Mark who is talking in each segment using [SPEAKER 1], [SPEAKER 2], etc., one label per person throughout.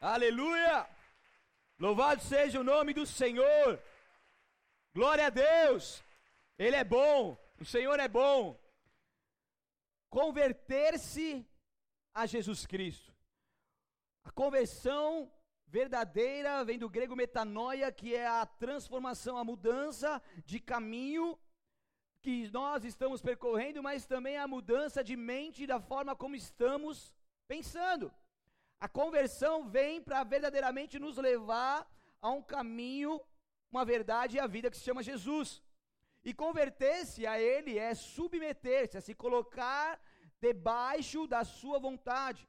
[SPEAKER 1] Aleluia! Louvado seja o nome do Senhor. Glória a Deus. Ele é bom. O Senhor é bom. Converter-se a Jesus Cristo. A conversão verdadeira vem do grego metanoia, que é a transformação, a mudança de caminho que nós estamos percorrendo, mas também a mudança de mente da forma como estamos pensando. A conversão vem para verdadeiramente nos levar a um caminho, uma verdade e a vida que se chama Jesus. E converter-se a Ele é submeter-se, é se colocar debaixo da Sua vontade.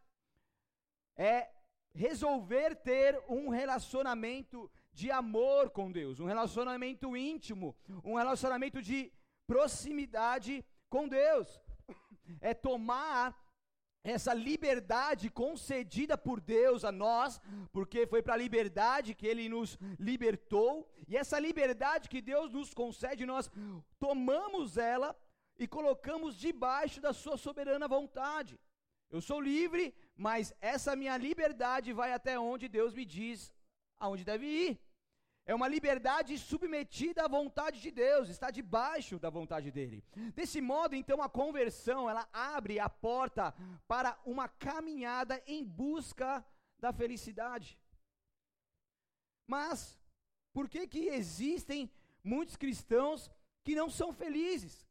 [SPEAKER 1] É resolver ter um relacionamento de amor com Deus, um relacionamento íntimo, um relacionamento de proximidade com Deus. É tomar essa liberdade concedida por Deus a nós, porque foi para a liberdade que Ele nos libertou, e essa liberdade que Deus nos concede, nós tomamos ela e colocamos debaixo da Sua soberana vontade. Eu sou livre, mas essa minha liberdade vai até onde Deus me diz aonde deve ir. É uma liberdade submetida à vontade de Deus, está debaixo da vontade dele. Desse modo, então, a conversão, ela abre a porta para uma caminhada em busca da felicidade. Mas por que que existem muitos cristãos que não são felizes?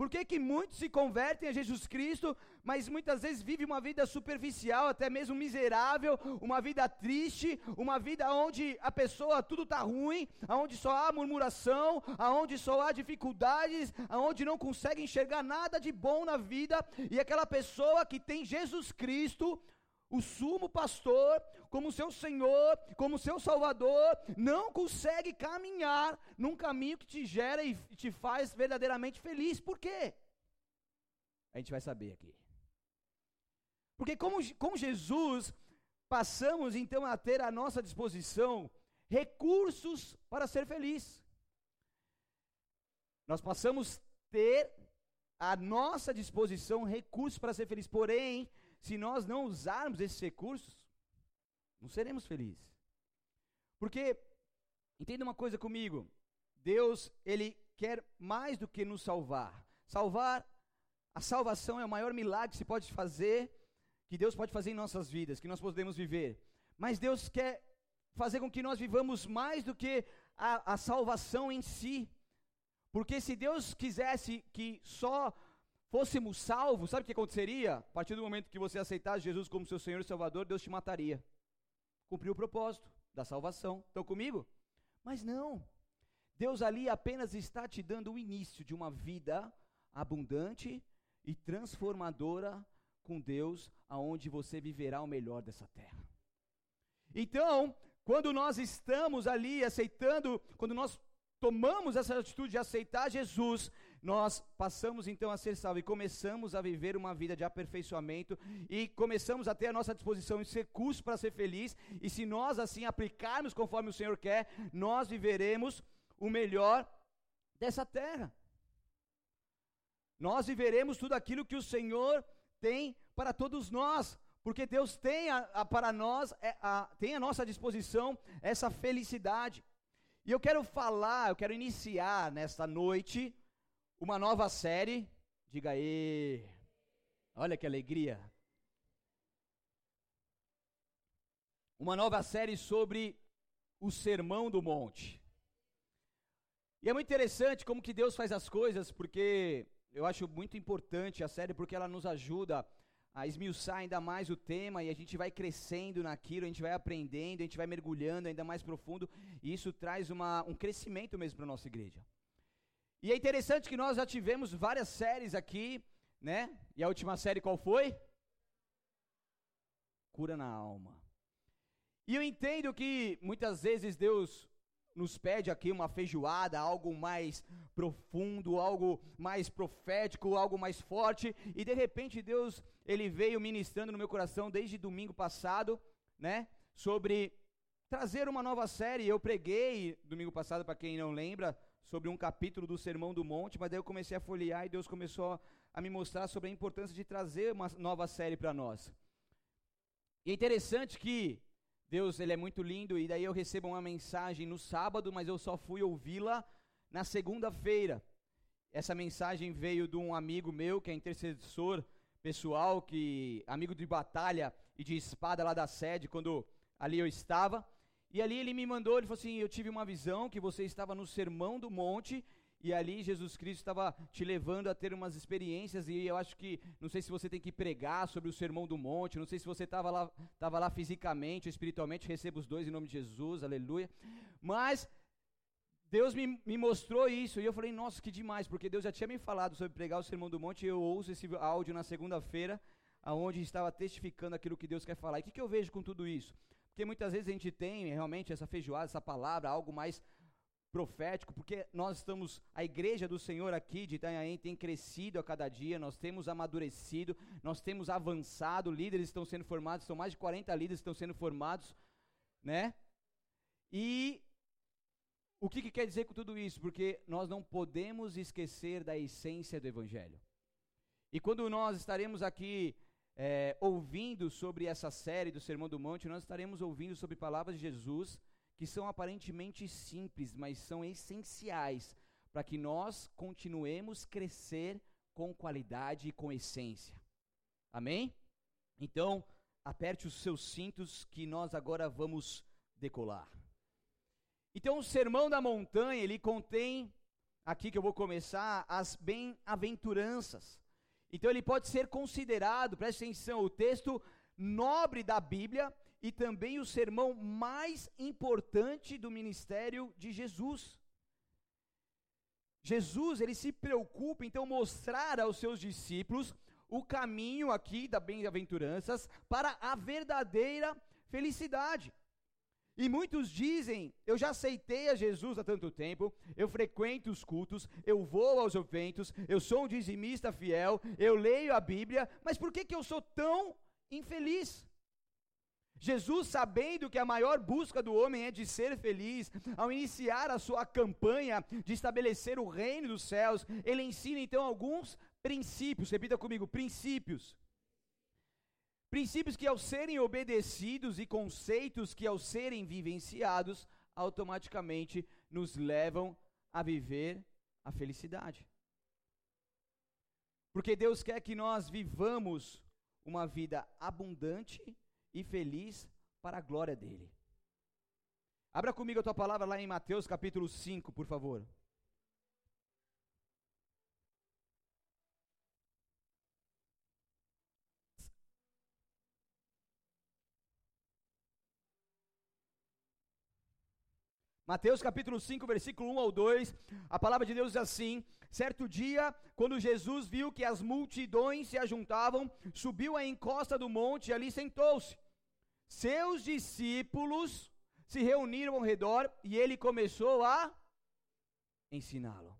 [SPEAKER 1] Por que, que muitos se convertem a Jesus Cristo, mas muitas vezes vivem uma vida superficial, até mesmo miserável, uma vida triste, uma vida onde a pessoa tudo está ruim, onde só há murmuração, onde só há dificuldades, onde não consegue enxergar nada de bom na vida, e aquela pessoa que tem Jesus Cristo, o sumo pastor, como seu Senhor, como seu Salvador, não consegue caminhar num caminho que te gera e te faz verdadeiramente feliz. Por quê? A gente vai saber aqui. Porque como, com Jesus, passamos então a ter à nossa disposição recursos para ser feliz. Nós passamos ter à nossa disposição recursos para ser feliz. Porém, se nós não usarmos esses recursos, não seremos felizes. Porque, entenda uma coisa comigo, Deus, Ele quer mais do que nos salvar. Salvar, a salvação é o maior milagre que se pode fazer, que Deus pode fazer em nossas vidas, que nós podemos viver. Mas Deus quer fazer com que nós vivamos mais do que a, a salvação em si. Porque se Deus quisesse que só fôssemos salvos, sabe o que aconteceria? A partir do momento que você aceitasse Jesus como seu Senhor e Salvador, Deus te mataria. Cumpriu o propósito da salvação. Estão comigo? Mas não. Deus ali apenas está te dando o início de uma vida abundante e transformadora com Deus, aonde você viverá o melhor dessa terra. Então, quando nós estamos ali aceitando, quando nós tomamos essa atitude de aceitar Jesus, nós passamos então a ser salvos e começamos a viver uma vida de aperfeiçoamento e começamos a ter à nossa disposição esse recurso para ser feliz, e se nós assim aplicarmos conforme o Senhor quer, nós viveremos o melhor dessa terra. Nós viveremos tudo aquilo que o Senhor tem para todos nós, porque Deus tem a, a, para nós, é, a, tem à nossa disposição essa felicidade. E eu quero falar, eu quero iniciar nesta noite uma nova série. Diga aí. Olha que alegria. Uma nova série sobre o Sermão do Monte. E é muito interessante como que Deus faz as coisas, porque eu acho muito importante a série, porque ela nos ajuda a esmiuçar ainda mais o tema e a gente vai crescendo naquilo, a gente vai aprendendo, a gente vai mergulhando ainda mais profundo, e isso traz uma, um crescimento mesmo para a nossa igreja. E é interessante que nós já tivemos várias séries aqui, né? E a última série qual foi? Cura na alma. E eu entendo que muitas vezes Deus nos pede aqui uma feijoada, algo mais profundo, algo mais profético, algo mais forte, e de repente Deus, ele veio ministrando no meu coração desde domingo passado, né, sobre trazer uma nova série. Eu preguei domingo passado para quem não lembra, sobre um capítulo do Sermão do Monte, mas daí eu comecei a folhear e Deus começou a me mostrar sobre a importância de trazer uma nova série para nós. E é interessante que Deus, ele é muito lindo e daí eu recebo uma mensagem no sábado, mas eu só fui ouvi-la na segunda-feira. Essa mensagem veio de um amigo meu que é intercessor pessoal, que amigo de batalha e de espada lá da sede, quando ali eu estava. E ali ele me mandou, ele falou assim: "Eu tive uma visão que você estava no Sermão do Monte e ali Jesus Cristo estava te levando a ter umas experiências e eu acho que não sei se você tem que pregar sobre o Sermão do Monte, não sei se você estava lá, estava lá fisicamente, ou espiritualmente, receba os dois em nome de Jesus, aleluia. Mas Deus me, me mostrou isso e eu falei, nossa, que demais, porque Deus já tinha me falado sobre pregar o Sermão do Monte e eu ouço esse áudio na segunda-feira, aonde estava testificando aquilo que Deus quer falar. E o que, que eu vejo com tudo isso? Porque muitas vezes a gente tem realmente essa feijoada, essa palavra, algo mais profético, porque nós estamos, a igreja do Senhor aqui de Itanhaém tem crescido a cada dia, nós temos amadurecido, nós temos avançado, líderes estão sendo formados, são mais de 40 líderes que estão sendo formados, né? E o que, que quer dizer com tudo isso? Porque nós não podemos esquecer da essência do Evangelho. E quando nós estaremos aqui é, ouvindo sobre essa série do Sermão do Monte, nós estaremos ouvindo sobre palavras de Jesus que são aparentemente simples, mas são essenciais para que nós continuemos crescer com qualidade e com essência. Amém? Então, aperte os seus cintos que nós agora vamos decolar. Então, o Sermão da Montanha, ele contém, aqui que eu vou começar, as bem-aventuranças. Então, ele pode ser considerado, preste atenção, o texto nobre da Bíblia, e também o sermão mais importante do ministério de Jesus. Jesus, ele se preocupa então mostrar aos seus discípulos o caminho aqui da bem-aventuranças para a verdadeira felicidade. E muitos dizem: Eu já aceitei a Jesus há tanto tempo, eu frequento os cultos, eu vou aos eventos, eu sou um dizimista fiel, eu leio a Bíblia, mas por que, que eu sou tão infeliz? Jesus, sabendo que a maior busca do homem é de ser feliz, ao iniciar a sua campanha de estabelecer o reino dos céus, ele ensina então alguns princípios, repita comigo: princípios. Princípios que, ao serem obedecidos, e conceitos que, ao serem vivenciados, automaticamente nos levam a viver a felicidade. Porque Deus quer que nós vivamos uma vida abundante e feliz para a glória dele. Abra comigo a tua palavra lá em Mateus capítulo 5, por favor. Mateus capítulo 5, versículo 1 ao 2, a palavra de Deus diz assim: Certo dia, quando Jesus viu que as multidões se ajuntavam, subiu à encosta do monte e ali sentou-se. Seus discípulos se reuniram ao redor e ele começou a ensiná-lo.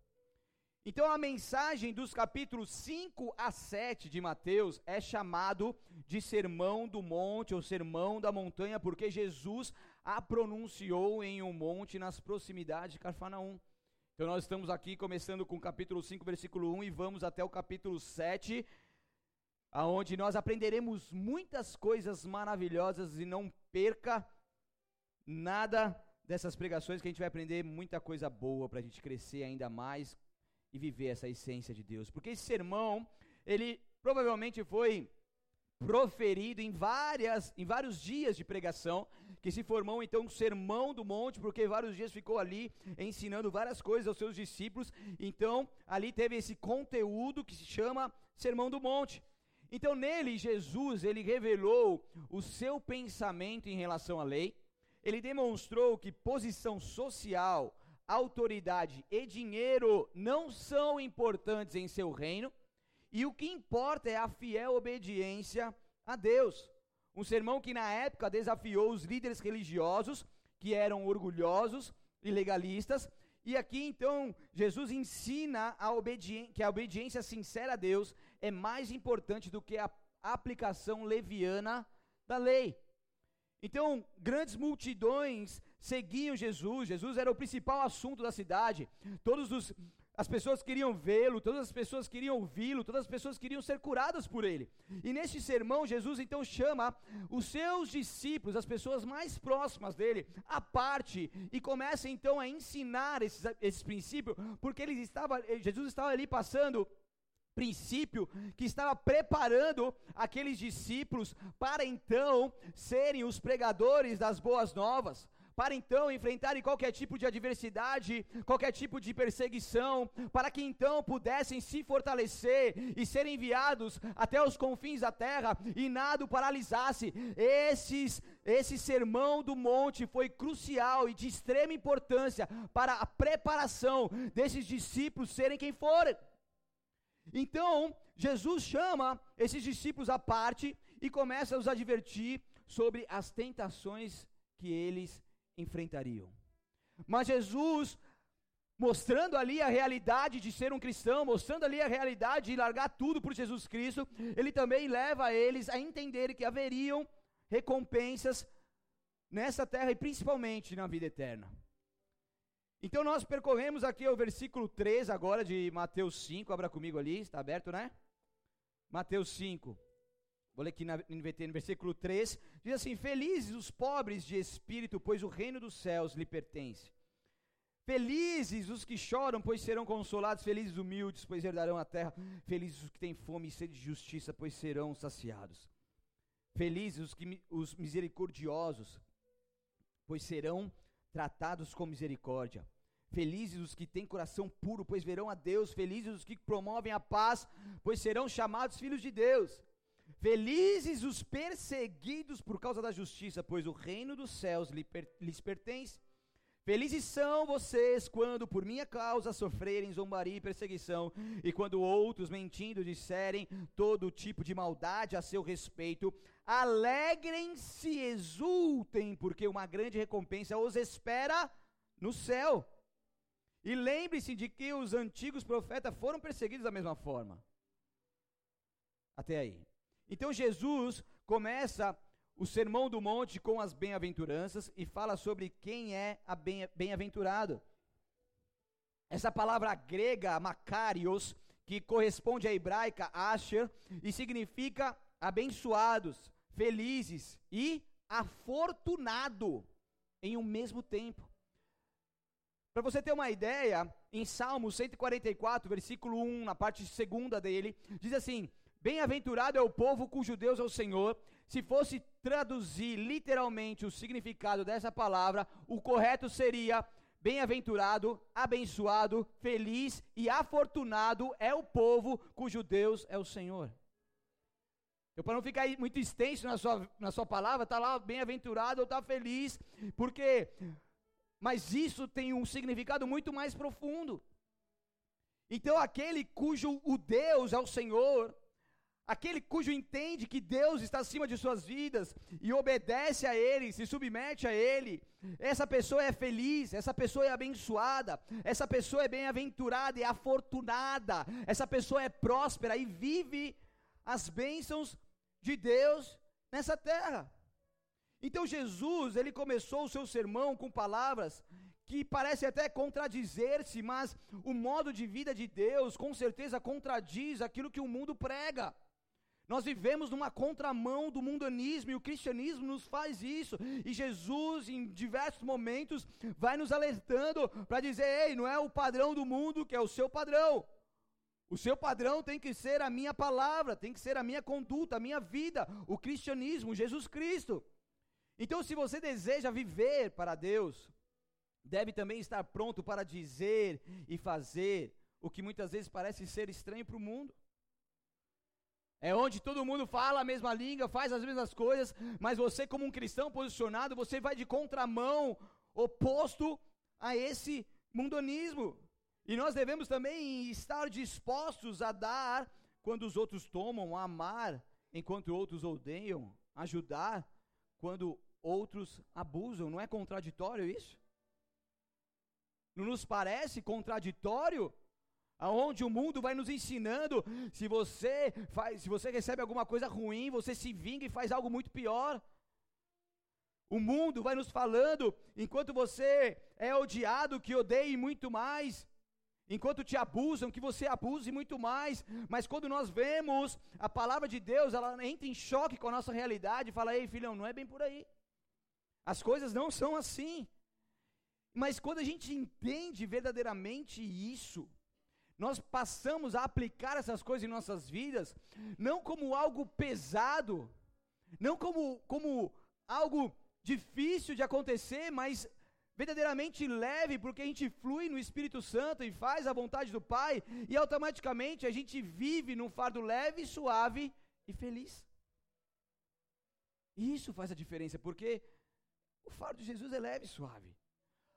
[SPEAKER 1] Então a mensagem dos capítulos 5 a 7 de Mateus é chamado de Sermão do Monte ou Sermão da Montanha, porque Jesus a pronunciou em um monte nas proximidades de Carfanaum. Então nós estamos aqui começando com o capítulo 5, versículo 1 e vamos até o capítulo 7, aonde nós aprenderemos muitas coisas maravilhosas e não perca nada dessas pregações que a gente vai aprender muita coisa boa para a gente crescer ainda mais e viver essa essência de Deus. Porque esse sermão, ele provavelmente foi proferido em várias em vários dias de pregação, que se formou então um sermão do monte, porque vários dias ficou ali ensinando várias coisas aos seus discípulos. Então, ali teve esse conteúdo que se chama Sermão do Monte. Então, nele Jesus, ele revelou o seu pensamento em relação à lei. Ele demonstrou que posição social, autoridade e dinheiro não são importantes em seu reino e o que importa é a fiel obediência a Deus. Um sermão que na época desafiou os líderes religiosos, que eram orgulhosos e legalistas, e aqui então Jesus ensina a que a obediência sincera a Deus é mais importante do que a aplicação leviana da lei. Então, grandes multidões seguiam Jesus, Jesus era o principal assunto da cidade. Todos os as pessoas queriam vê-lo, todas as pessoas queriam ouvi-lo, todas as pessoas queriam ser curadas por ele. E neste sermão, Jesus então chama os seus discípulos, as pessoas mais próximas dele, à parte e começa então a ensinar esses, esses princípios, porque ele estava, Jesus estava ali passando princípio que estava preparando aqueles discípulos para então serem os pregadores das boas novas para então enfrentarem qualquer tipo de adversidade, qualquer tipo de perseguição, para que então pudessem se fortalecer e serem enviados até os confins da terra e nada o paralisasse. Esses, esse sermão do monte foi crucial e de extrema importância para a preparação desses discípulos serem quem forem. Então, Jesus chama esses discípulos à parte e começa a os advertir sobre as tentações que eles enfrentariam. Mas Jesus, mostrando ali a realidade de ser um cristão, mostrando ali a realidade de largar tudo por Jesus Cristo, ele também leva eles a entenderem que haveriam recompensas nessa terra e principalmente na vida eterna. Então nós percorremos aqui o versículo 3 agora de Mateus 5, abra comigo ali, está aberto, né? Mateus 5. Vou ler aqui na NVT, no versículo 3, diz assim: Felizes os pobres de espírito, pois o reino dos céus lhe pertence. Felizes os que choram, pois serão consolados. Felizes os humildes, pois herdarão a terra. Felizes os que têm fome e sede de justiça, pois serão saciados. Felizes os, que, os misericordiosos, pois serão tratados com misericórdia. Felizes os que têm coração puro, pois verão a Deus. Felizes os que promovem a paz, pois serão chamados filhos de Deus. Felizes os perseguidos por causa da justiça, pois o reino dos céus lhes pertence. Felizes são vocês quando por minha causa sofrerem zombaria e perseguição, e quando outros mentindo disserem todo tipo de maldade a seu respeito. Alegrem-se exultem, porque uma grande recompensa os espera no céu. E lembre-se de que os antigos profetas foram perseguidos da mesma forma. Até aí. Então Jesus começa o Sermão do Monte com as bem-aventuranças e fala sobre quem é a bem-aventurado. Essa palavra grega, makarios, que corresponde à hebraica asher, e significa abençoados, felizes e afortunado em um mesmo tempo. Para você ter uma ideia, em Salmo 144, versículo 1, na parte segunda dele, diz assim: Bem-aventurado é o povo cujo Deus é o Senhor. Se fosse traduzir literalmente o significado dessa palavra, o correto seria: bem-aventurado, abençoado, feliz e afortunado é o povo cujo Deus é o Senhor. Então, para não ficar muito extenso na sua, na sua palavra, está lá bem-aventurado ou está feliz, porque. Mas isso tem um significado muito mais profundo. Então, aquele cujo o Deus é o Senhor, Aquele cujo entende que Deus está acima de suas vidas e obedece a Ele, se submete a Ele, essa pessoa é feliz, essa pessoa é abençoada, essa pessoa é bem-aventurada e afortunada, essa pessoa é próspera e vive as bênçãos de Deus nessa terra. Então Jesus, ele começou o seu sermão com palavras que parecem até contradizer-se, mas o modo de vida de Deus com certeza contradiz aquilo que o mundo prega. Nós vivemos numa contramão do mundanismo e o cristianismo nos faz isso. E Jesus, em diversos momentos, vai nos alertando para dizer: ei, não é o padrão do mundo que é o seu padrão. O seu padrão tem que ser a minha palavra, tem que ser a minha conduta, a minha vida, o cristianismo, Jesus Cristo. Então, se você deseja viver para Deus, deve também estar pronto para dizer e fazer o que muitas vezes parece ser estranho para o mundo. É onde todo mundo fala a mesma língua, faz as mesmas coisas, mas você, como um cristão posicionado, você vai de contramão, oposto a esse mundonismo. E nós devemos também estar dispostos a dar quando os outros tomam, a amar enquanto outros odeiam, ajudar quando outros abusam. Não é contraditório isso? Não nos parece contraditório aonde o mundo vai nos ensinando, se você faz, se você recebe alguma coisa ruim, você se vinga e faz algo muito pior. O mundo vai nos falando, enquanto você é odiado, que odeie muito mais. enquanto te abusam, que você abuse muito mais. Mas quando nós vemos a palavra de Deus, ela entra em choque com a nossa realidade e fala: ei, filhão, não é bem por aí. As coisas não são assim. Mas quando a gente entende verdadeiramente isso, nós passamos a aplicar essas coisas em nossas vidas, não como algo pesado, não como, como algo difícil de acontecer, mas verdadeiramente leve, porque a gente flui no Espírito Santo e faz a vontade do Pai, e automaticamente a gente vive num fardo leve, suave e feliz. Isso faz a diferença, porque o fardo de Jesus é leve e suave.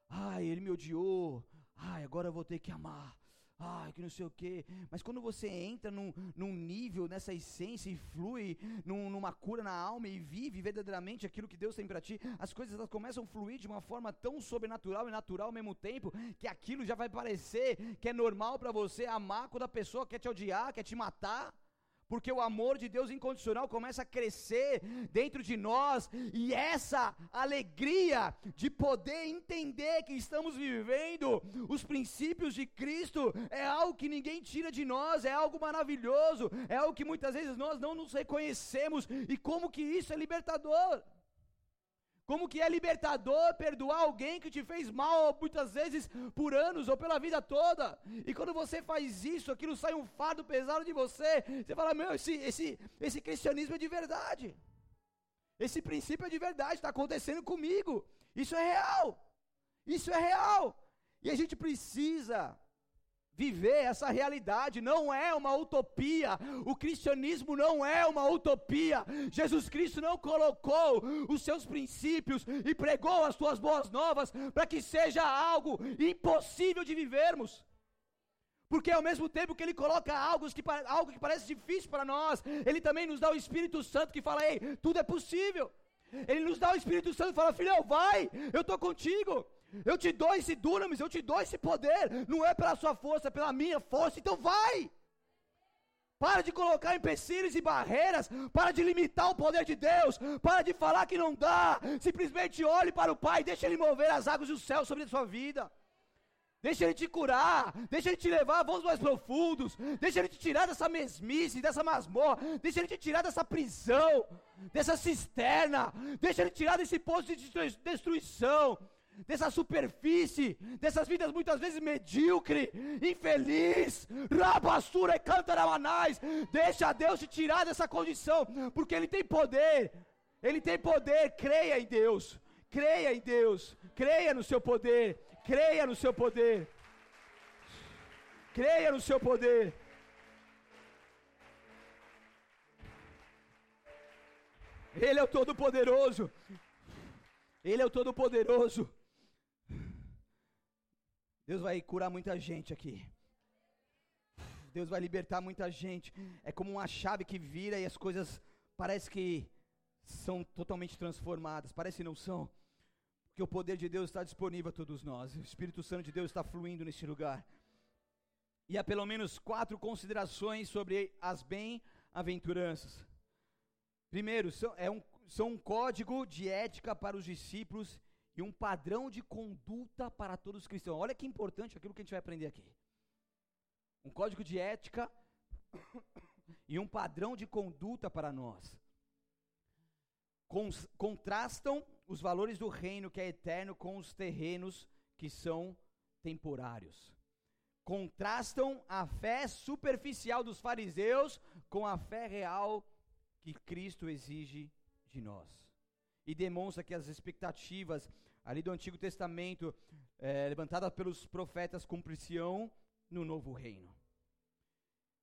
[SPEAKER 1] Ai, ele me odiou. Ai, agora eu vou ter que amar ai, que não sei o quê. Mas quando você entra num, num nível, nessa essência e flui num, numa cura na alma e vive verdadeiramente aquilo que Deus tem para ti, as coisas elas começam a fluir de uma forma tão sobrenatural e natural ao mesmo tempo, que aquilo já vai parecer que é normal para você amar quando a pessoa quer te odiar, quer te matar porque o amor de Deus incondicional começa a crescer dentro de nós, e essa alegria de poder entender que estamos vivendo os princípios de Cristo é algo que ninguém tira de nós, é algo maravilhoso, é algo que muitas vezes nós não nos reconhecemos, e como que isso é libertador. Como que é libertador perdoar alguém que te fez mal muitas vezes por anos ou pela vida toda. E quando você faz isso, aquilo sai um fardo pesado de você. Você fala: "Meu, esse esse esse cristianismo é de verdade. Esse princípio é de verdade, está acontecendo comigo. Isso é real. Isso é real. E a gente precisa viver essa realidade, não é uma utopia, o cristianismo não é uma utopia, Jesus Cristo não colocou os seus princípios e pregou as suas boas novas para que seja algo impossível de vivermos. Porque ao mesmo tempo que ele coloca algo que, algo que parece difícil para nós, ele também nos dá o Espírito Santo que fala: ei, tudo é possível. Ele nos dá o Espírito Santo e fala: filhão, vai, eu estou contigo. Eu te dou esse dunamis, eu te dou esse poder. Não é pela sua força, é pela minha força. Então vai. Para de colocar empecilhos e barreiras. Para de limitar o poder de Deus. Para de falar que não dá. Simplesmente olhe para o Pai. Deixa Ele mover as águas do céu sobre a sua vida. Deixa Ele te curar. Deixa Ele te levar a voos mais profundos. Deixa Ele te tirar dessa mesmice, dessa masmorra. Deixa Ele te tirar dessa prisão, dessa cisterna. Deixa Ele tirar desse poço de destruição dessa superfície, dessas vidas muitas vezes medíocre, infeliz, rabassura e cantaramanais. Deixa Deus te tirar dessa condição, porque Ele tem poder. Ele tem poder. Creia em Deus. Creia em Deus. Creia no seu poder. Creia no seu poder. Creia no seu poder. Ele é o Todo-Poderoso. Ele é o Todo-Poderoso. Deus vai curar muita gente aqui. Deus vai libertar muita gente. É como uma chave que vira e as coisas parece que são totalmente transformadas. Parece que não são. Porque o poder de Deus está disponível a todos nós. O Espírito Santo de Deus está fluindo neste lugar. E há pelo menos quatro considerações sobre as bem-aventuranças. Primeiro, são, é um, são um código de ética para os discípulos e um padrão de conduta para todos os cristãos. Olha que importante aquilo que a gente vai aprender aqui. Um código de ética e um padrão de conduta para nós. contrastam os valores do reino que é eterno com os terrenos que são temporários. Contrastam a fé superficial dos fariseus com a fé real que Cristo exige de nós e demonstra que as expectativas ali do Antigo Testamento, é, levantadas pelos profetas, cumprir-se-ão no novo reino.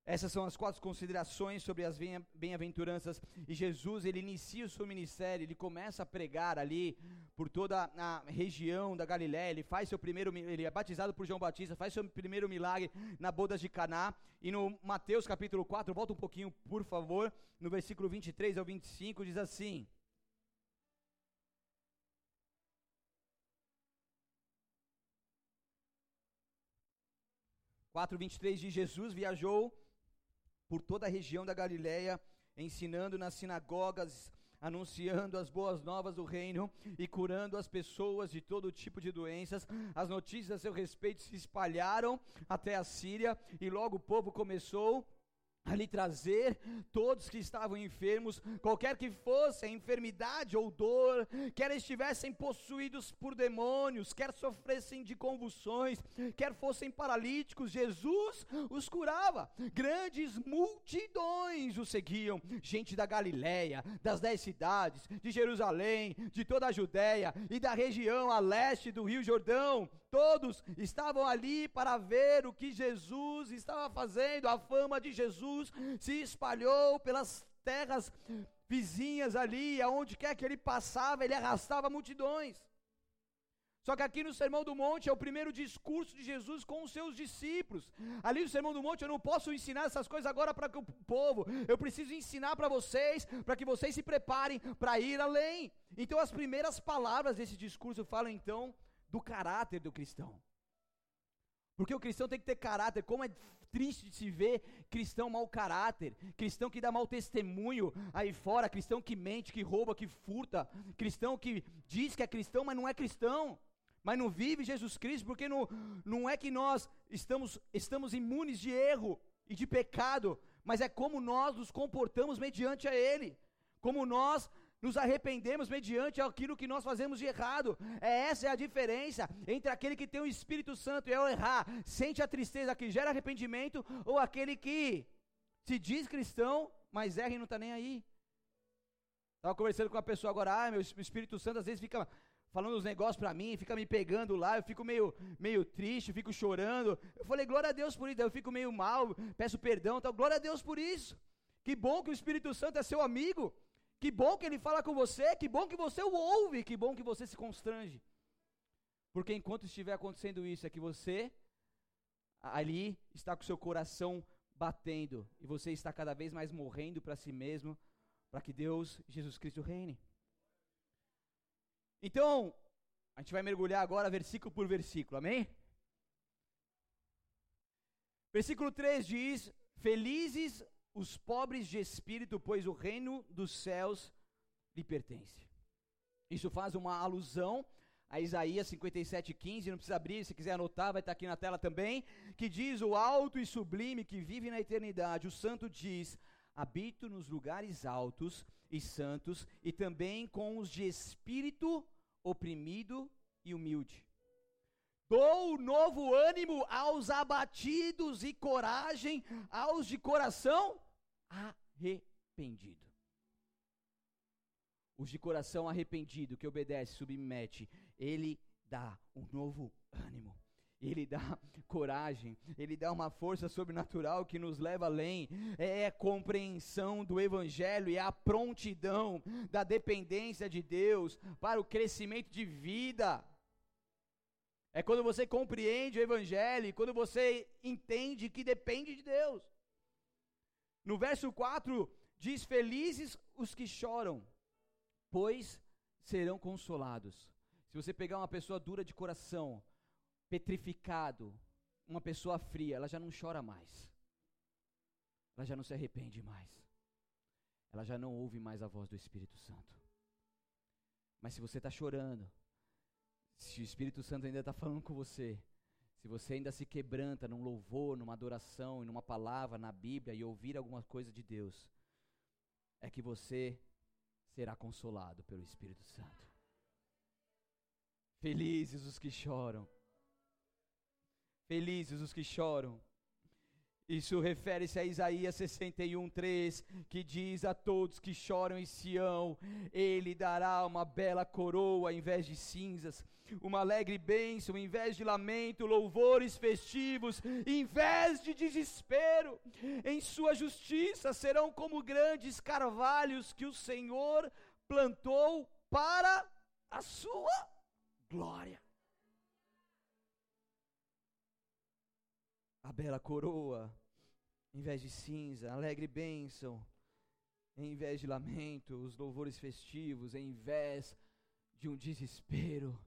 [SPEAKER 1] Essas são as quatro considerações sobre as bem-aventuranças. E Jesus, ele inicia o seu ministério, ele começa a pregar ali por toda a região da Galiléia. Ele faz seu primeiro, ele é batizado por João Batista, faz seu primeiro milagre na bodas de Caná. E no Mateus capítulo 4, volta um pouquinho, por favor, no versículo 23 ao 25, diz assim: 4:23 diz Jesus viajou por toda a região da Galiléia, ensinando nas sinagogas, anunciando as boas novas do reino e curando as pessoas de todo tipo de doenças. As notícias a seu respeito se espalharam até a Síria e logo o povo começou a lhe trazer todos que estavam enfermos, qualquer que fosse a enfermidade ou dor, quer estivessem possuídos por demônios, quer sofressem de convulsões, quer fossem paralíticos, Jesus os curava. Grandes multidões o seguiam, gente da Galiléia, das dez cidades, de Jerusalém, de toda a Judéia e da região a leste do Rio Jordão. Todos estavam ali para ver o que Jesus estava fazendo, a fama de Jesus se espalhou pelas terras vizinhas ali, aonde quer que ele passava, ele arrastava multidões. Só que aqui no Sermão do Monte é o primeiro discurso de Jesus com os seus discípulos. Ali no Sermão do Monte eu não posso ensinar essas coisas agora para o povo. Eu preciso ensinar para vocês, para que vocês se preparem para ir além. Então as primeiras palavras desse discurso falam então do caráter do cristão. Porque o cristão tem que ter caráter. Como é triste de se ver cristão mau caráter, cristão que dá mau testemunho aí fora, cristão que mente, que rouba, que furta, cristão que diz que é cristão, mas não é cristão. Mas não vive Jesus Cristo, porque não, não é que nós estamos, estamos imunes de erro e de pecado, mas é como nós nos comportamos mediante a Ele, como nós nos arrependemos mediante aquilo que nós fazemos de errado. É essa é a diferença entre aquele que tem o Espírito Santo e ao errar, sente a tristeza que gera arrependimento, ou aquele que se diz cristão, mas erra e não está nem aí. Estava conversando com uma pessoa agora, ah, meu Espírito Santo às vezes fica falando os negócios para mim, fica me pegando lá, eu fico meio, meio triste, fico chorando. Eu falei, glória a Deus por isso, eu fico meio mal, peço perdão, tal. glória a Deus por isso. Que bom que o Espírito Santo é seu amigo. Que bom que ele fala com você, que bom que você o ouve, que bom que você se constrange. Porque enquanto estiver acontecendo isso, é que você ali está com seu coração batendo e você está cada vez mais morrendo para si mesmo, para que Deus, Jesus Cristo, reine. Então, a gente vai mergulhar agora versículo por versículo, amém? Versículo 3 diz: Felizes os pobres de espírito, pois o reino dos céus lhe pertence. Isso faz uma alusão a Isaías 57:15, não precisa abrir, se quiser anotar, vai estar aqui na tela também, que diz: "O alto e sublime que vive na eternidade, o santo diz: habito nos lugares altos e santos e também com os de espírito oprimido e humilde. Dou novo ânimo aos abatidos e coragem aos de coração arrependido. Os de coração arrependido, que obedece, submete, ele dá um novo ânimo. Ele dá coragem, ele dá uma força sobrenatural que nos leva além. É a compreensão do Evangelho e a prontidão da dependência de Deus para o crescimento de vida. É quando você compreende o Evangelho, quando você entende que depende de Deus. No verso 4 diz: Felizes os que choram, pois serão consolados. Se você pegar uma pessoa dura de coração, petrificado, uma pessoa fria, ela já não chora mais. Ela já não se arrepende mais. Ela já não ouve mais a voz do Espírito Santo. Mas se você está chorando, se o Espírito Santo ainda está falando com você, se você ainda se quebranta num louvor, numa adoração, numa palavra, na Bíblia e ouvir alguma coisa de Deus, é que você será consolado pelo Espírito Santo. Felizes os que choram. Felizes os que choram. Isso refere-se a Isaías 61:3, que diz a todos que choram em Sião, ele dará uma bela coroa em vez de cinzas, uma alegre bênção em vez de lamento, louvores festivos em vez de desespero. Em sua justiça serão como grandes carvalhos que o Senhor plantou para a sua glória. A bela coroa em vez de cinza, alegre bênção, em vez de lamento, os louvores festivos, em vez de um desespero.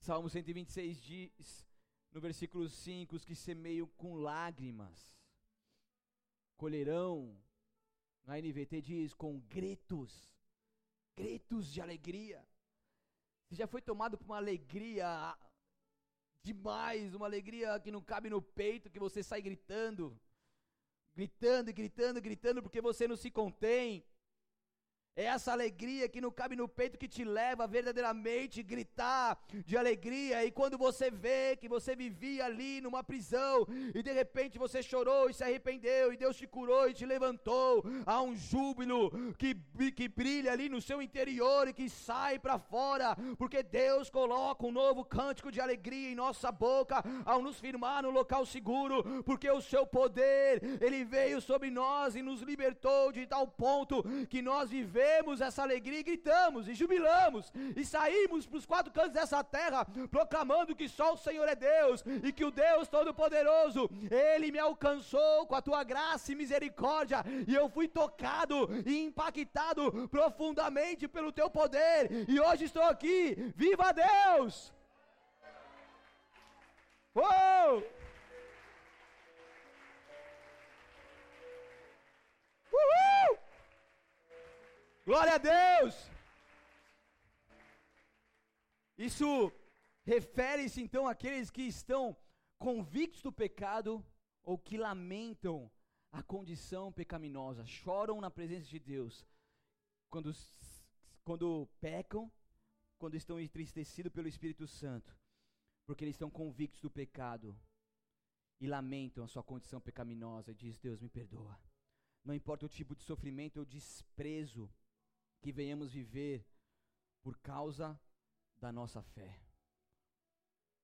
[SPEAKER 1] Salmo 126 diz, no versículo 5, os que semeiam com lágrimas colherão Na NVT diz com gritos, gritos de alegria. Você já foi tomado por uma alegria demais, uma alegria que não cabe no peito, que você sai gritando, gritando, gritando, gritando, porque você não se contém. É essa alegria que não cabe no peito que te leva verdadeiramente gritar de alegria. E quando você vê que você vivia ali numa prisão e de repente você chorou e se arrependeu e Deus te curou e te levantou, há um júbilo que, que brilha ali no seu interior e que sai para fora, porque Deus coloca um novo cântico de alegria em nossa boca ao nos firmar no local seguro, porque o seu poder, ele veio sobre nós e nos libertou de tal ponto que nós vivemos vemos essa alegria e gritamos e jubilamos e saímos para os quatro cantos dessa terra proclamando que só o Senhor é Deus e que o Deus Todo-Poderoso, Ele me alcançou com a tua graça e misericórdia e eu fui tocado e impactado profundamente pelo teu poder e hoje estou aqui, viva Deus! Oh! Uhul! Glória a Deus! Isso refere-se então àqueles que estão convictos do pecado ou que lamentam a condição pecaminosa, choram na presença de Deus quando, quando pecam, quando estão entristecidos pelo Espírito Santo, porque eles estão convictos do pecado e lamentam a sua condição pecaminosa e diz: Deus me perdoa. Não importa o tipo de sofrimento ou desprezo que venhamos viver por causa da nossa fé.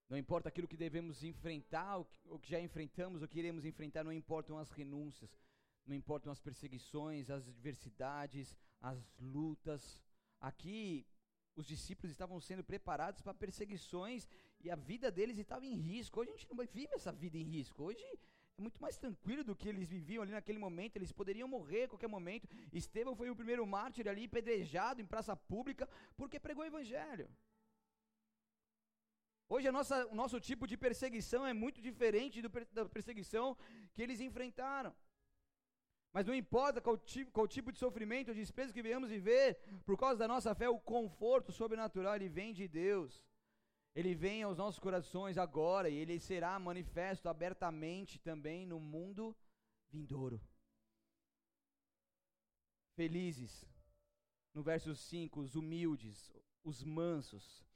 [SPEAKER 1] Não importa aquilo que devemos enfrentar, o que já enfrentamos, ou que iremos enfrentar, não importam as renúncias, não importam as perseguições, as adversidades, as lutas. Aqui, os discípulos estavam sendo preparados para perseguições e a vida deles estava em risco. Hoje a gente não vive essa vida em risco. Hoje muito mais tranquilo do que eles viviam ali naquele momento, eles poderiam morrer a qualquer momento. Estevão foi o primeiro mártir ali, pedrejado em praça pública, porque pregou o evangelho. Hoje nossa, o nosso tipo de perseguição é muito diferente do, da perseguição que eles enfrentaram. Mas não importa qual tipo, qual tipo de sofrimento ou desprezo que venhamos viver, por causa da nossa fé, o conforto sobrenatural ele vem de Deus. Ele vem aos nossos corações agora e ele será manifesto abertamente também no mundo vindouro. Felizes, no verso 5, os humildes, os mansos,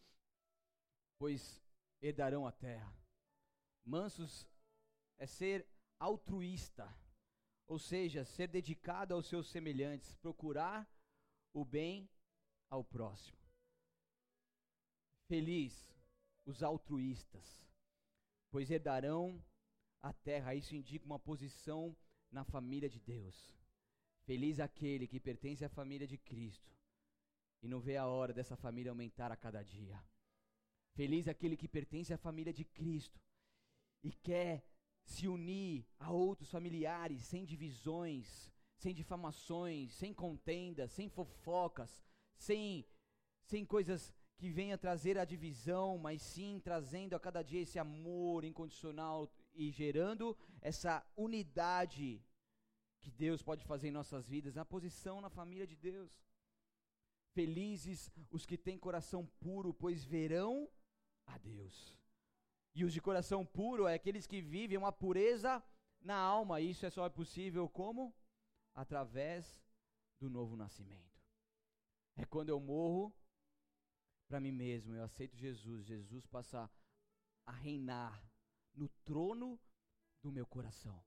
[SPEAKER 1] pois herdarão a terra. Mansos é ser altruísta, ou seja, ser dedicado aos seus semelhantes, procurar o bem ao próximo. Feliz os altruístas, pois herdarão a terra. Isso indica uma posição na família de Deus. Feliz aquele que pertence à família de Cristo e não vê a hora dessa família aumentar a cada dia. Feliz aquele que pertence à família de Cristo e quer se unir a outros familiares sem divisões, sem difamações, sem contendas, sem fofocas, sem, sem coisas que venha trazer a divisão, mas sim trazendo a cada dia esse amor incondicional e gerando essa unidade que Deus pode fazer em nossas vidas, na posição na família de Deus. Felizes os que têm coração puro, pois verão a Deus. E os de coração puro é aqueles que vivem uma pureza na alma. Isso é só possível como? Através do novo nascimento. É quando eu morro para mim mesmo, eu aceito Jesus, Jesus passa a reinar no trono do meu coração.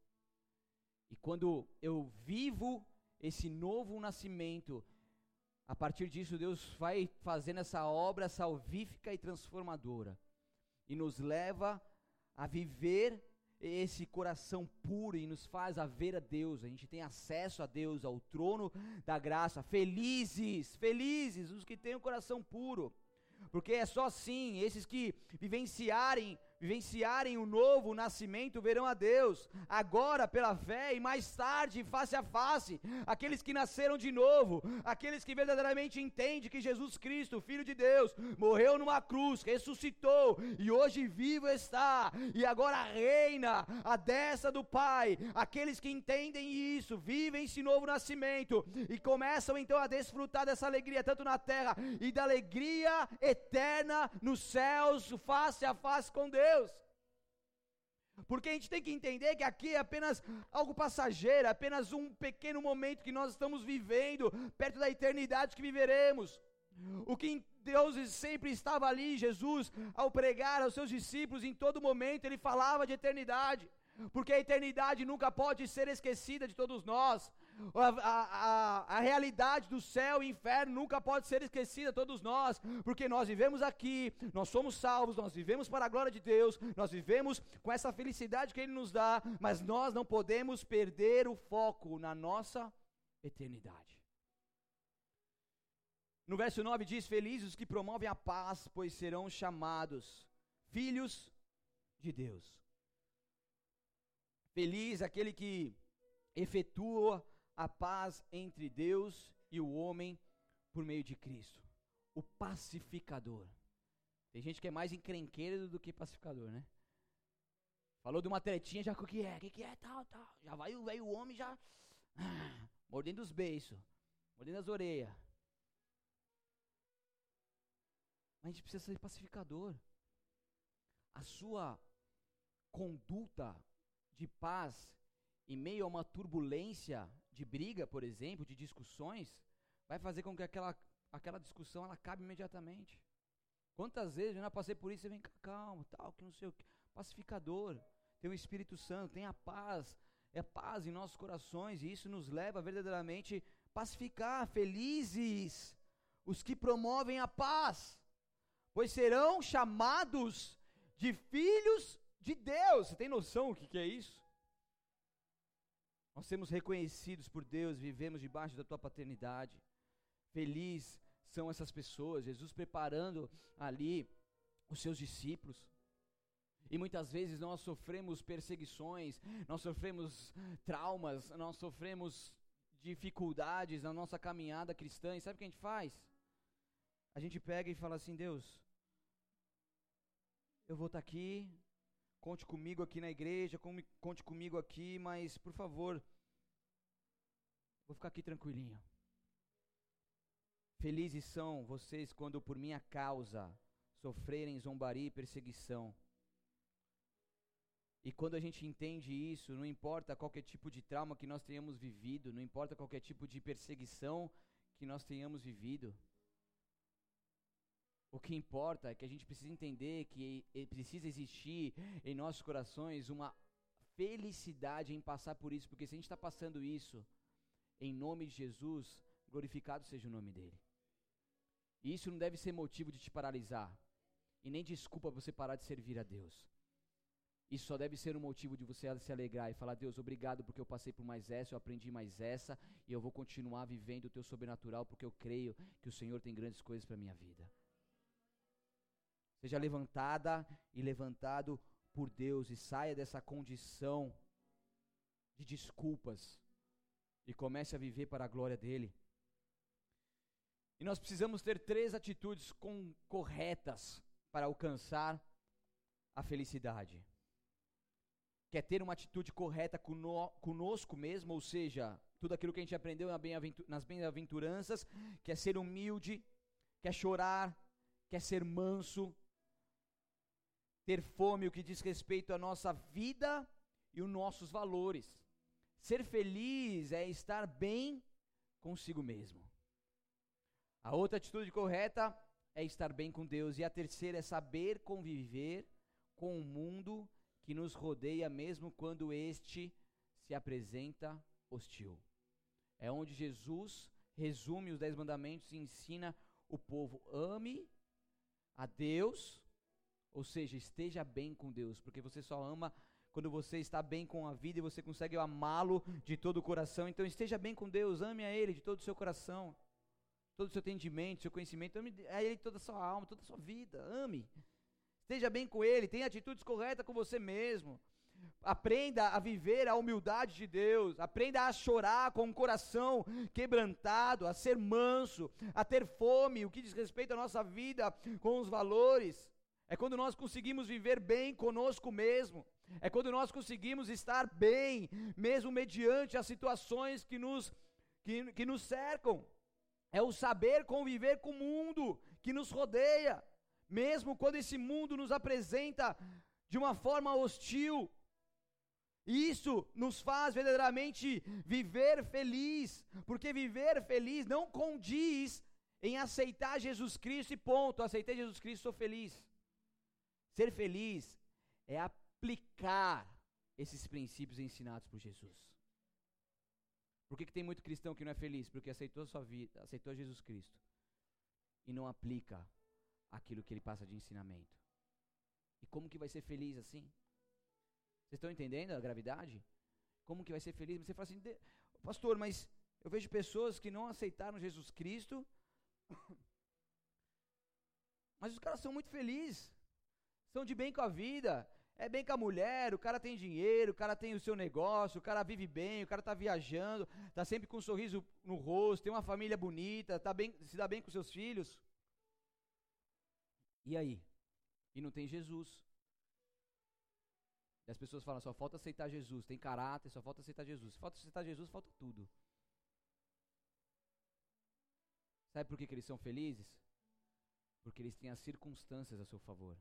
[SPEAKER 1] E quando eu vivo esse novo nascimento, a partir disso Deus vai fazendo essa obra salvífica e transformadora e nos leva a viver esse coração puro e nos faz a ver a Deus. A gente tem acesso a Deus, ao trono da graça. Felizes, felizes os que têm o coração puro porque é só assim, esses que vivenciarem vivenciarem o novo nascimento verão a Deus, agora pela fé e mais tarde face a face. Aqueles que nasceram de novo, aqueles que verdadeiramente entendem que Jesus Cristo, Filho de Deus, morreu numa cruz, ressuscitou e hoje vivo está e agora reina a destra do Pai. Aqueles que entendem isso, vivem esse novo nascimento e começam então a desfrutar dessa alegria tanto na terra e da alegria eterna nos céus, face a face com Deus. Deus. Porque a gente tem que entender que aqui é apenas algo passageiro, é apenas um pequeno momento que nós estamos vivendo, perto da eternidade que viveremos. O que Deus sempre estava ali, Jesus, ao pregar aos seus discípulos, em todo momento, ele falava de eternidade porque a eternidade nunca pode ser esquecida de todos nós. A, a, a, realidade do céu e inferno nunca pode ser esquecida todos nós, porque nós vivemos aqui, nós somos salvos, nós vivemos para a glória de Deus, nós vivemos com essa felicidade que Ele nos dá, mas nós não podemos perder o foco na nossa eternidade. No verso 9 diz: Felizes os que promovem a paz, pois serão chamados filhos de Deus. Feliz aquele que efetua a paz entre Deus e o homem por meio de Cristo. O pacificador. Tem gente que é mais encrenqueiro do que pacificador, né? Falou de uma tretinha, já o que é? O que, que é? Tal, tal. Já vai o velho homem já ah, mordendo os beiços, mordendo as orelhas. Mas a gente precisa ser pacificador. A sua conduta de paz em meio a uma turbulência de briga, por exemplo, de discussões, vai fazer com que aquela, aquela discussão ela acabe imediatamente. Quantas vezes eu já passei por isso, você vem cá, calma, tal, que não sei o que. Pacificador, tem o Espírito Santo, tem a paz, é paz em nossos corações, e isso nos leva verdadeiramente pacificar, felizes, os que promovem a paz, pois serão chamados de filhos de Deus. Você tem noção o que, que é isso? Nós temos reconhecidos por Deus, vivemos debaixo da tua paternidade. Feliz são essas pessoas, Jesus preparando ali os seus discípulos. E muitas vezes nós sofremos perseguições, nós sofremos traumas, nós sofremos dificuldades na nossa caminhada cristã. E sabe o que a gente faz? A gente pega e fala assim: Deus, eu vou estar aqui, Conte comigo aqui na igreja, conte comigo aqui, mas por favor, vou ficar aqui tranquilinho. Felizes são vocês quando por minha causa sofrerem zombaria e perseguição. E quando a gente entende isso, não importa qualquer tipo de trauma que nós tenhamos vivido, não importa qualquer tipo de perseguição que nós tenhamos vivido, o que importa é que a gente precisa entender que precisa existir em nossos corações uma felicidade em passar por isso, porque se a gente está passando isso, em nome de Jesus, glorificado seja o nome dele. E isso não deve ser motivo de te paralisar, e nem desculpa você parar de servir a Deus. Isso só deve ser um motivo de você se alegrar e falar: Deus, obrigado porque eu passei por mais essa, eu aprendi mais essa, e eu vou continuar vivendo o teu sobrenatural, porque eu creio que o Senhor tem grandes coisas para minha vida. Seja levantada e levantado por Deus e saia dessa condição de desculpas e comece a viver para a glória dele. E nós precisamos ter três atitudes com, corretas para alcançar a felicidade. Quer ter uma atitude correta conosco mesmo, ou seja, tudo aquilo que a gente aprendeu nas bem-aventuranças, quer ser humilde, quer chorar, quer ser manso, ter fome, o que diz respeito à nossa vida e os nossos valores. Ser feliz é estar bem consigo mesmo. A outra atitude correta é estar bem com Deus. E a terceira é saber conviver com o mundo que nos rodeia, mesmo quando este se apresenta hostil. É onde Jesus resume os dez mandamentos e ensina o povo: ame a Deus ou seja, esteja bem com Deus, porque você só ama quando você está bem com a vida e você consegue amá-lo de todo o coração. Então esteja bem com Deus, ame a Ele de todo o seu coração, todo o seu entendimento, seu conhecimento, ame a Ele toda a sua alma, toda a sua vida, ame. esteja bem com Ele, tenha atitudes corretas com você mesmo. Aprenda a viver a humildade de Deus, aprenda a chorar com o coração quebrantado, a ser manso, a ter fome, o que diz respeito à nossa vida com os valores. É quando nós conseguimos viver bem conosco mesmo. É quando nós conseguimos estar bem, mesmo mediante as situações que nos, que, que nos cercam. É o saber conviver com o mundo que nos rodeia, mesmo quando esse mundo nos apresenta de uma forma hostil. Isso nos faz verdadeiramente viver feliz, porque viver feliz não condiz em aceitar Jesus Cristo e ponto, aceitei Jesus Cristo, sou feliz. Ser feliz é aplicar esses princípios ensinados por Jesus. Por que, que tem muito cristão que não é feliz? Porque aceitou sua vida, aceitou Jesus Cristo e não aplica aquilo que ele passa de ensinamento. E como que vai ser feliz assim? Vocês estão entendendo a gravidade? Como que vai ser feliz? Você fala assim, pastor, mas eu vejo pessoas que não aceitaram Jesus Cristo, mas os caras são muito felizes, são de bem com a vida, é bem com a mulher, o cara tem dinheiro, o cara tem o seu negócio, o cara vive bem, o cara está viajando, está sempre com um sorriso no rosto, tem uma família bonita, tá bem, se dá bem com seus filhos. E aí? E não tem Jesus. E as pessoas falam, só falta aceitar Jesus, tem caráter, só falta aceitar Jesus. Falta aceitar Jesus, falta tudo. Sabe por que, que eles são felizes? Porque eles têm as circunstâncias a seu favor.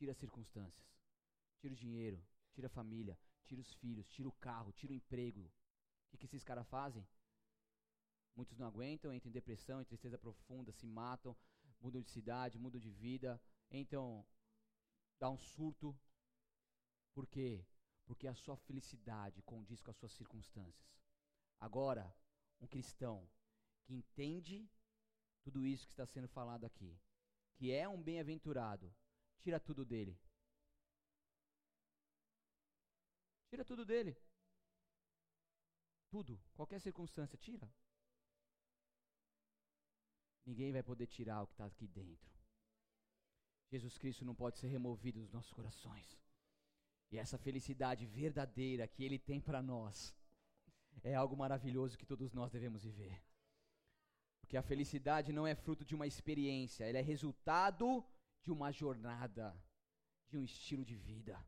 [SPEAKER 1] Tira as circunstâncias. Tira o dinheiro, tira a família, tira os filhos, tira o carro, tira o emprego. O que, que esses caras fazem? Muitos não aguentam, entram em depressão, em tristeza profunda, se matam, mudam de cidade, mudam de vida, entram, dá um surto, por quê? Porque a sua felicidade condiz com as suas circunstâncias. Agora, um cristão que entende tudo isso que está sendo falado aqui, que é um bem-aventurado, tira tudo dele. Tira tudo dele. Tudo, qualquer circunstância, tira. Ninguém vai poder tirar o que está aqui dentro. Jesus Cristo não pode ser removido dos nossos corações. E essa felicidade verdadeira que Ele tem para nós é algo maravilhoso que todos nós devemos viver. Porque a felicidade não é fruto de uma experiência, ela é resultado de uma jornada, de um estilo de vida.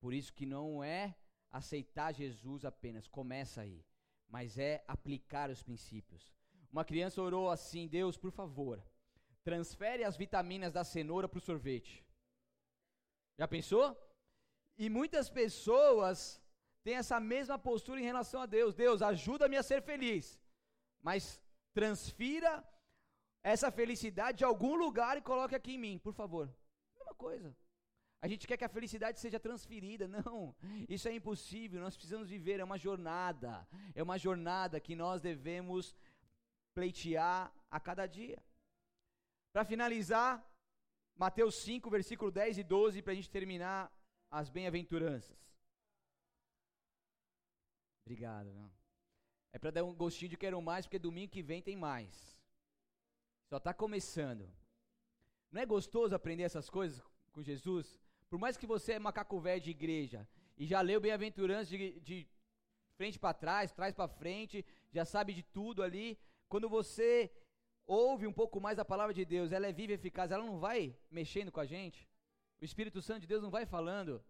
[SPEAKER 1] Por isso que não é aceitar Jesus apenas, começa aí, mas é aplicar os princípios. Uma criança orou assim: Deus, por favor, transfere as vitaminas da cenoura para o sorvete. Já pensou? E muitas pessoas têm essa mesma postura em relação a Deus. Deus, ajuda-me a ser feliz. Mas transfira essa felicidade de algum lugar e coloque aqui em mim, por favor. Mesma coisa. A gente quer que a felicidade seja transferida. Não, isso é impossível. Nós precisamos viver. É uma jornada. É uma jornada que nós devemos pleitear a cada dia. Para finalizar, Mateus 5, versículo 10 e 12, para a gente terminar as bem-aventuranças. Obrigado. Não. É para dar um gostinho de quero mais, porque domingo que vem tem mais. Só está começando. Não é gostoso aprender essas coisas com Jesus? Por mais que você é macaco velho de igreja e já leu bem-aventuranças de, de frente para trás, trás para frente, já sabe de tudo ali. Quando você ouve um pouco mais a palavra de Deus, ela é viva e eficaz, ela não vai mexendo com a gente. O Espírito Santo de Deus não vai falando.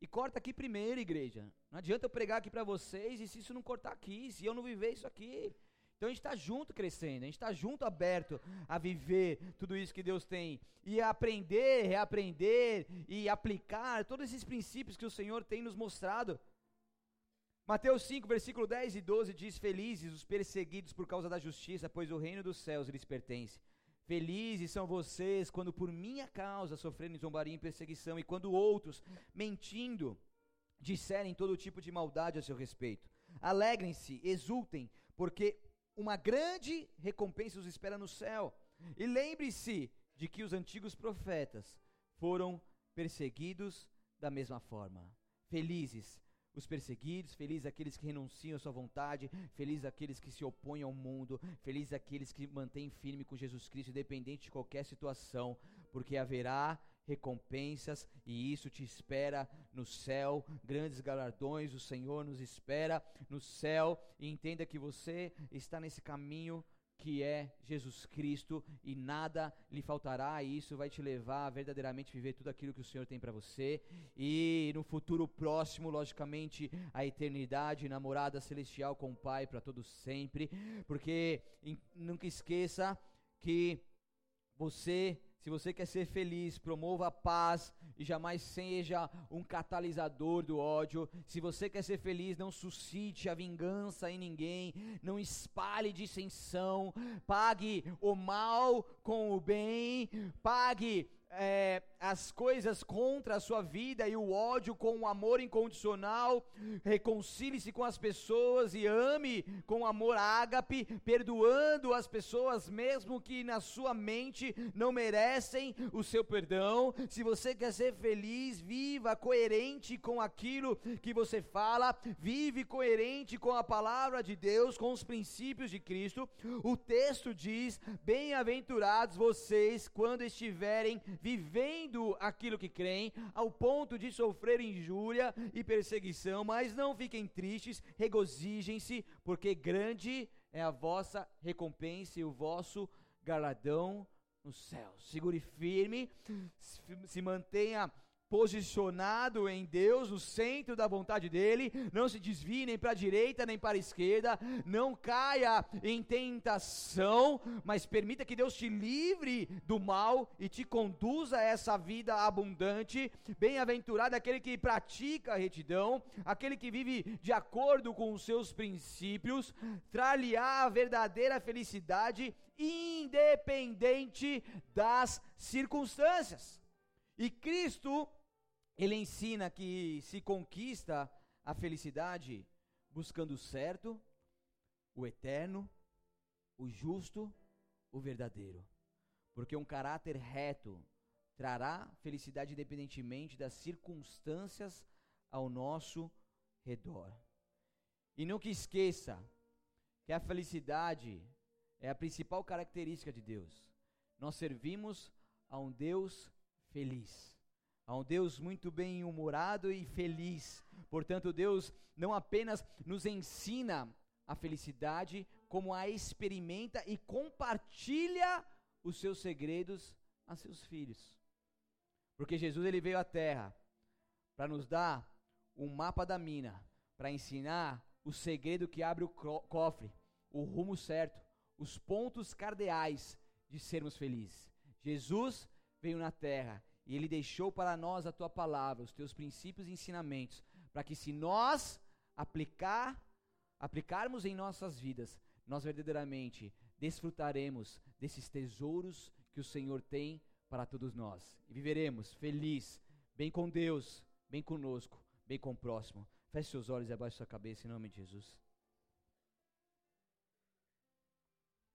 [SPEAKER 1] E corta aqui primeiro, igreja. Não adianta eu pregar aqui para vocês e se isso não cortar aqui, se eu não viver isso aqui. Então a gente está junto crescendo, a gente está junto aberto a viver tudo isso que Deus tem. E a aprender, reaprender e aplicar todos esses princípios que o Senhor tem nos mostrado. Mateus 5, versículo 10 e 12 diz: Felizes os perseguidos por causa da justiça, pois o reino dos céus lhes pertence. Felizes são vocês quando por minha causa sofrerem zombaria e perseguição, e quando outros, mentindo, disserem todo tipo de maldade a seu respeito. Alegrem-se, exultem, porque uma grande recompensa os espera no céu. E lembre-se de que os antigos profetas foram perseguidos da mesma forma. Felizes os perseguidos, felizes aqueles que renunciam à sua vontade, felizes aqueles que se opõem ao mundo, felizes aqueles que mantêm firme com Jesus Cristo, independente de qualquer situação, porque haverá recompensas e isso te espera no céu, grandes galardões, o Senhor nos espera no céu. E entenda que você está nesse caminho que é Jesus Cristo e nada lhe faltará, e isso vai te levar a verdadeiramente viver tudo aquilo que o Senhor tem para você. E no futuro próximo, logicamente, a eternidade, namorada celestial com o Pai para todos sempre, porque em, nunca esqueça que você se você quer ser feliz, promova a paz e jamais seja um catalisador do ódio. Se você quer ser feliz, não suscite a vingança em ninguém, não espalhe dissensão, pague o mal com o bem, pague é, as coisas contra a sua vida e o ódio com o amor incondicional, reconcilie-se com as pessoas e ame com amor ágape, perdoando as pessoas mesmo que na sua mente não merecem o seu perdão. Se você quer ser feliz, viva coerente com aquilo que você fala, vive coerente com a palavra de Deus, com os princípios de Cristo. O texto diz: Bem-aventurados vocês quando estiverem vivendo aquilo que creem, ao ponto de sofrer injúria e perseguição, mas não fiquem tristes, regozijem-se, porque grande é a vossa recompensa e o vosso galardão nos céus. Segure firme, se mantenha posicionado em Deus, no centro da vontade dele, não se desvie nem para a direita nem para a esquerda, não caia em tentação, mas permita que Deus te livre do mal e te conduza a essa vida abundante. Bem-aventurado aquele que pratica a retidão, aquele que vive de acordo com os seus princípios, tralhar a verdadeira felicidade independente das circunstâncias. E Cristo, ele ensina que se conquista a felicidade buscando o certo, o eterno, o justo, o verdadeiro. Porque um caráter reto trará felicidade independentemente das circunstâncias ao nosso redor. E nunca esqueça que a felicidade é a principal característica de Deus. Nós servimos a um Deus feliz. A um Deus muito bem humorado e feliz. Portanto, Deus não apenas nos ensina a felicidade, como a experimenta e compartilha os seus segredos a seus filhos. Porque Jesus ele veio à terra para nos dar um mapa da mina, para ensinar o segredo que abre o cofre, o rumo certo, os pontos cardeais de sermos felizes. Jesus veio na terra e ele deixou para nós a tua palavra, os teus princípios e ensinamentos, para que se nós aplicar, aplicarmos em nossas vidas, nós verdadeiramente desfrutaremos desses tesouros que o Senhor tem para todos nós. E viveremos feliz, bem com Deus, bem conosco, bem com o próximo. Feche seus olhos e abaixe sua cabeça em nome de Jesus.